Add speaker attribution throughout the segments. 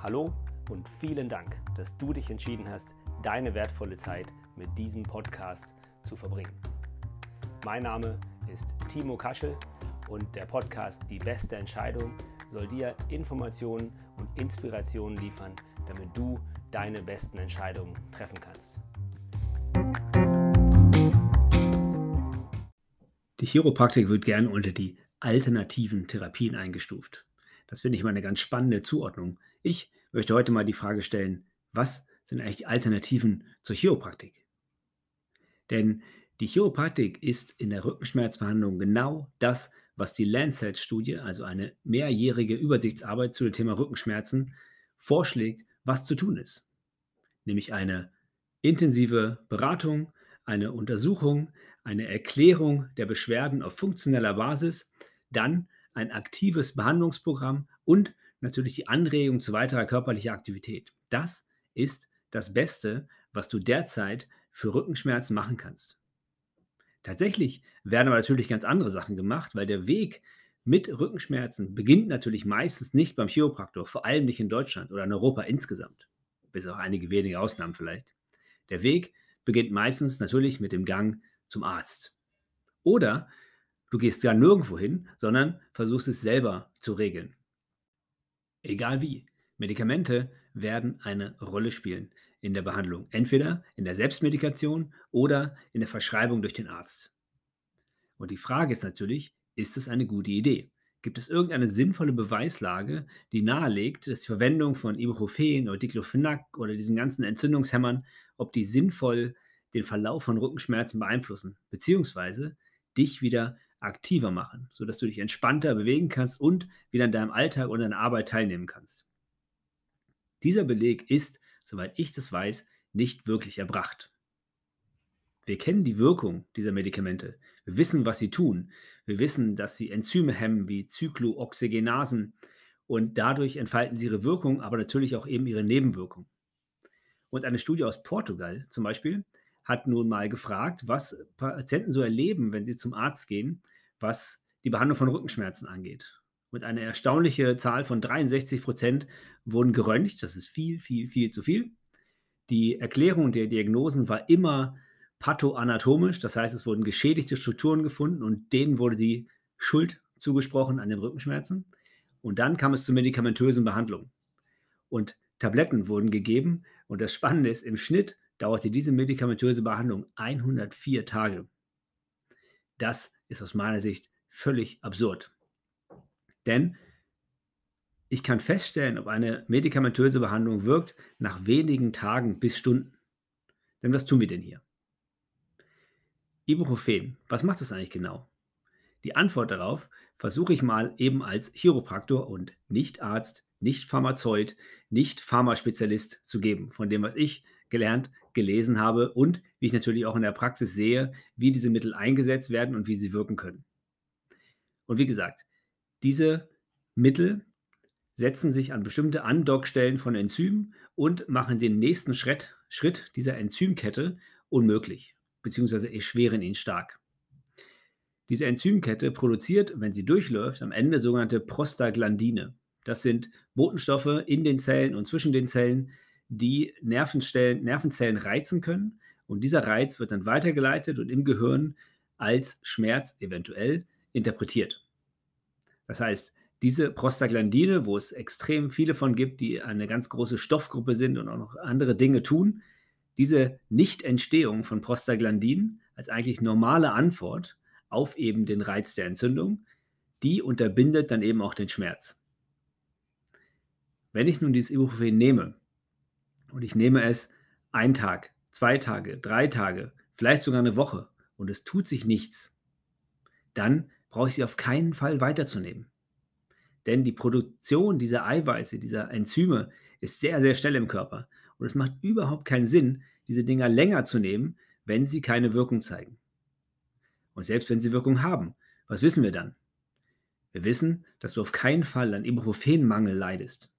Speaker 1: Hallo und vielen Dank, dass du dich entschieden hast, deine wertvolle Zeit mit diesem Podcast zu verbringen. Mein Name ist Timo Kaschel und der Podcast Die beste Entscheidung soll dir Informationen und Inspirationen liefern, damit du deine besten Entscheidungen treffen kannst. Die Chiropraktik wird gern unter die alternativen Therapien eingestuft. Das finde ich mal eine ganz spannende Zuordnung. Ich möchte heute mal die Frage stellen, was sind eigentlich die Alternativen zur Chiropraktik? Denn die Chiropraktik ist in der Rückenschmerzbehandlung genau das, was die Lancet-Studie, also eine mehrjährige Übersichtsarbeit zu dem Thema Rückenschmerzen, vorschlägt, was zu tun ist. Nämlich eine intensive Beratung, eine Untersuchung, eine Erklärung der Beschwerden auf funktioneller Basis, dann ein aktives Behandlungsprogramm und natürlich die Anregung zu weiterer körperlicher Aktivität. Das ist das Beste, was du derzeit für Rückenschmerzen machen kannst. Tatsächlich werden aber natürlich ganz andere Sachen gemacht, weil der Weg mit Rückenschmerzen beginnt natürlich meistens nicht beim Chiropraktor, vor allem nicht in Deutschland oder in Europa insgesamt, bis auch einige wenige Ausnahmen vielleicht. Der Weg beginnt meistens natürlich mit dem Gang zum Arzt. Oder du gehst gar nirgendwo hin, sondern versuchst es selber zu regeln. Egal wie, Medikamente werden eine Rolle spielen in der Behandlung. Entweder in der Selbstmedikation oder in der Verschreibung durch den Arzt. Und die Frage ist natürlich, ist es eine gute Idee? Gibt es irgendeine sinnvolle Beweislage, die nahelegt, dass die Verwendung von Ibuprofen oder Diclofenac oder diesen ganzen Entzündungshämmern, ob die sinnvoll den Verlauf von Rückenschmerzen beeinflussen, beziehungsweise dich wieder aktiver machen, sodass du dich entspannter bewegen kannst und wieder in deinem Alltag und deiner Arbeit teilnehmen kannst. Dieser Beleg ist soweit ich das weiß, nicht wirklich erbracht. Wir kennen die Wirkung dieser Medikamente. Wir wissen, was sie tun. Wir wissen, dass sie Enzyme hemmen wie Zyklooxygenasen und dadurch entfalten sie ihre Wirkung, aber natürlich auch eben ihre Nebenwirkung. Und eine Studie aus Portugal zum Beispiel hat nun mal gefragt, was Patienten so erleben, wenn sie zum Arzt gehen, was die Behandlung von Rückenschmerzen angeht. Und eine erstaunliche Zahl von 63 Prozent wurden geröntgt. Das ist viel, viel, viel zu viel. Die Erklärung der Diagnosen war immer pathoanatomisch. Das heißt, es wurden geschädigte Strukturen gefunden und denen wurde die Schuld zugesprochen an den Rückenschmerzen. Und dann kam es zur medikamentösen Behandlung. Und Tabletten wurden gegeben. Und das Spannende ist, im Schnitt dauerte diese medikamentöse Behandlung 104 Tage. Das ist aus meiner Sicht völlig absurd. Denn ich kann feststellen, ob eine medikamentöse Behandlung wirkt nach wenigen Tagen bis Stunden. Denn was tun wir denn hier? Ibuprofen, was macht das eigentlich genau? Die Antwort darauf versuche ich mal eben als Chiropraktor und nicht Arzt, nicht Pharmazeut, nicht Pharmaspezialist zu geben, von dem, was ich gelernt, gelesen habe und wie ich natürlich auch in der Praxis sehe, wie diese Mittel eingesetzt werden und wie sie wirken können. Und wie gesagt, diese Mittel setzen sich an bestimmte Andockstellen von Enzymen und machen den nächsten Schritt, Schritt dieser Enzymkette unmöglich, beziehungsweise erschweren ihn stark. Diese Enzymkette produziert, wenn sie durchläuft, am Ende sogenannte Prostaglandine. Das sind Botenstoffe in den Zellen und zwischen den Zellen, die Nervenstellen, Nervenzellen reizen können. Und dieser Reiz wird dann weitergeleitet und im Gehirn als Schmerz eventuell interpretiert. Das heißt, diese Prostaglandine, wo es extrem viele von gibt, die eine ganz große Stoffgruppe sind und auch noch andere Dinge tun, diese Nichtentstehung von Prostaglandinen als eigentlich normale Antwort auf eben den Reiz der Entzündung, die unterbindet dann eben auch den Schmerz. Wenn ich nun dieses Ibuprofen nehme und ich nehme es ein Tag, zwei Tage, drei Tage, vielleicht sogar eine Woche und es tut sich nichts, dann brauche ich sie auf keinen Fall weiterzunehmen. Denn die Produktion dieser Eiweiße, dieser Enzyme ist sehr, sehr schnell im Körper. Und es macht überhaupt keinen Sinn, diese Dinger länger zu nehmen, wenn sie keine Wirkung zeigen. Und selbst wenn sie Wirkung haben, was wissen wir dann? Wir wissen, dass du auf keinen Fall an Ibuprofenmangel leidest,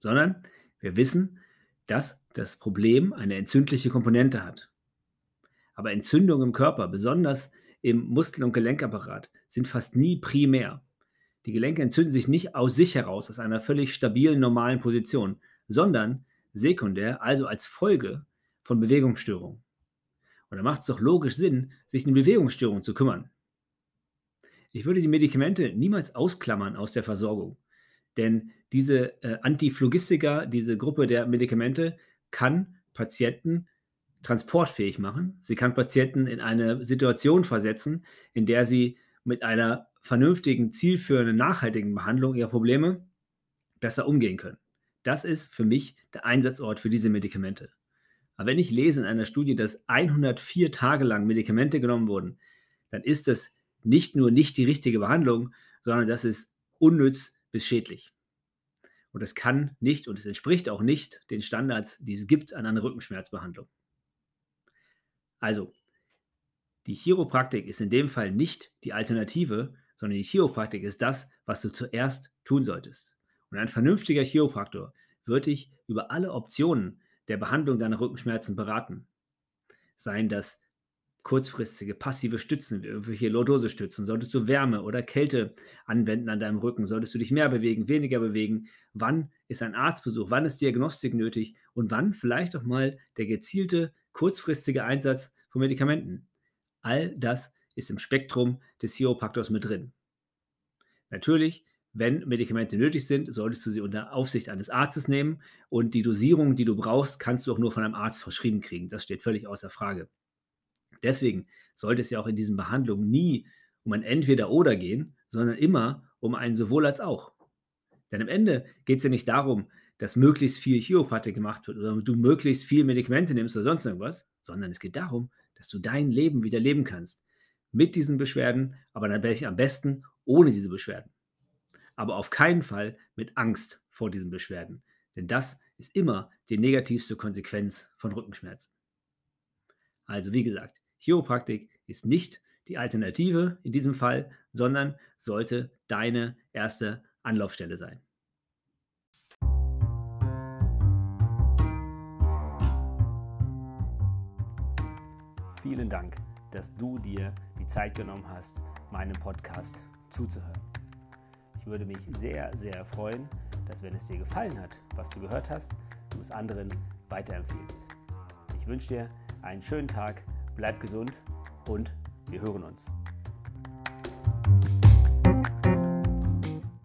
Speaker 1: sondern wir wissen, dass das Problem eine entzündliche Komponente hat. Aber Entzündungen im Körper, besonders im Muskel- und Gelenkapparat sind fast nie primär. Die Gelenke entzünden sich nicht aus sich heraus, aus einer völlig stabilen, normalen Position, sondern sekundär, also als Folge von Bewegungsstörungen. Und da macht es doch logisch Sinn, sich um Bewegungsstörungen zu kümmern. Ich würde die Medikamente niemals ausklammern aus der Versorgung, denn diese äh, Antiphlogistika, diese Gruppe der Medikamente, kann Patienten transportfähig machen. Sie kann Patienten in eine Situation versetzen, in der sie mit einer vernünftigen, zielführenden, nachhaltigen Behandlung ihrer Probleme besser umgehen können. Das ist für mich der Einsatzort für diese Medikamente. Aber wenn ich lese in einer Studie, dass 104 Tage lang Medikamente genommen wurden, dann ist das nicht nur nicht die richtige Behandlung, sondern das ist unnütz bis schädlich. Und es kann nicht und es entspricht auch nicht den Standards, die es gibt an einer Rückenschmerzbehandlung. Also, die Chiropraktik ist in dem Fall nicht die Alternative, sondern die Chiropraktik ist das, was du zuerst tun solltest. Und ein vernünftiger Chiropraktor wird dich über alle Optionen der Behandlung deiner Rückenschmerzen beraten. Seien das kurzfristige passive Stützen, irgendwelche Lordose-Stützen, solltest du Wärme oder Kälte anwenden an deinem Rücken, solltest du dich mehr bewegen, weniger bewegen, wann ist ein Arztbesuch, wann ist Diagnostik nötig und wann vielleicht auch mal der gezielte kurzfristige Einsatz von Medikamenten. All das ist im Spektrum des Chiropraktors mit drin. Natürlich wenn Medikamente nötig sind, solltest du sie unter Aufsicht eines Arztes nehmen und die Dosierung, die du brauchst, kannst du auch nur von einem Arzt verschrieben kriegen. Das steht völlig außer Frage. Deswegen sollte es ja auch in diesen Behandlungen nie um ein Entweder-Oder gehen, sondern immer um ein sowohl als auch. Denn am Ende geht es ja nicht darum, dass möglichst viel Chiropathie gemacht wird oder du möglichst viel Medikamente nimmst oder sonst irgendwas, sondern es geht darum, dass du dein Leben wieder leben kannst. Mit diesen Beschwerden, aber dann wäre ich am besten ohne diese Beschwerden aber auf keinen Fall mit Angst vor diesen Beschwerden, denn das ist immer die negativste Konsequenz von Rückenschmerzen. Also wie gesagt, Chiropraktik ist nicht die Alternative in diesem Fall, sondern sollte deine erste Anlaufstelle sein. Vielen Dank, dass du dir die Zeit genommen hast, meinem Podcast zuzuhören. Ich würde mich sehr, sehr freuen, dass wenn es dir gefallen hat, was du gehört hast, du es anderen weiterempfiehlst. Ich wünsche dir einen schönen Tag, bleib gesund und wir hören uns.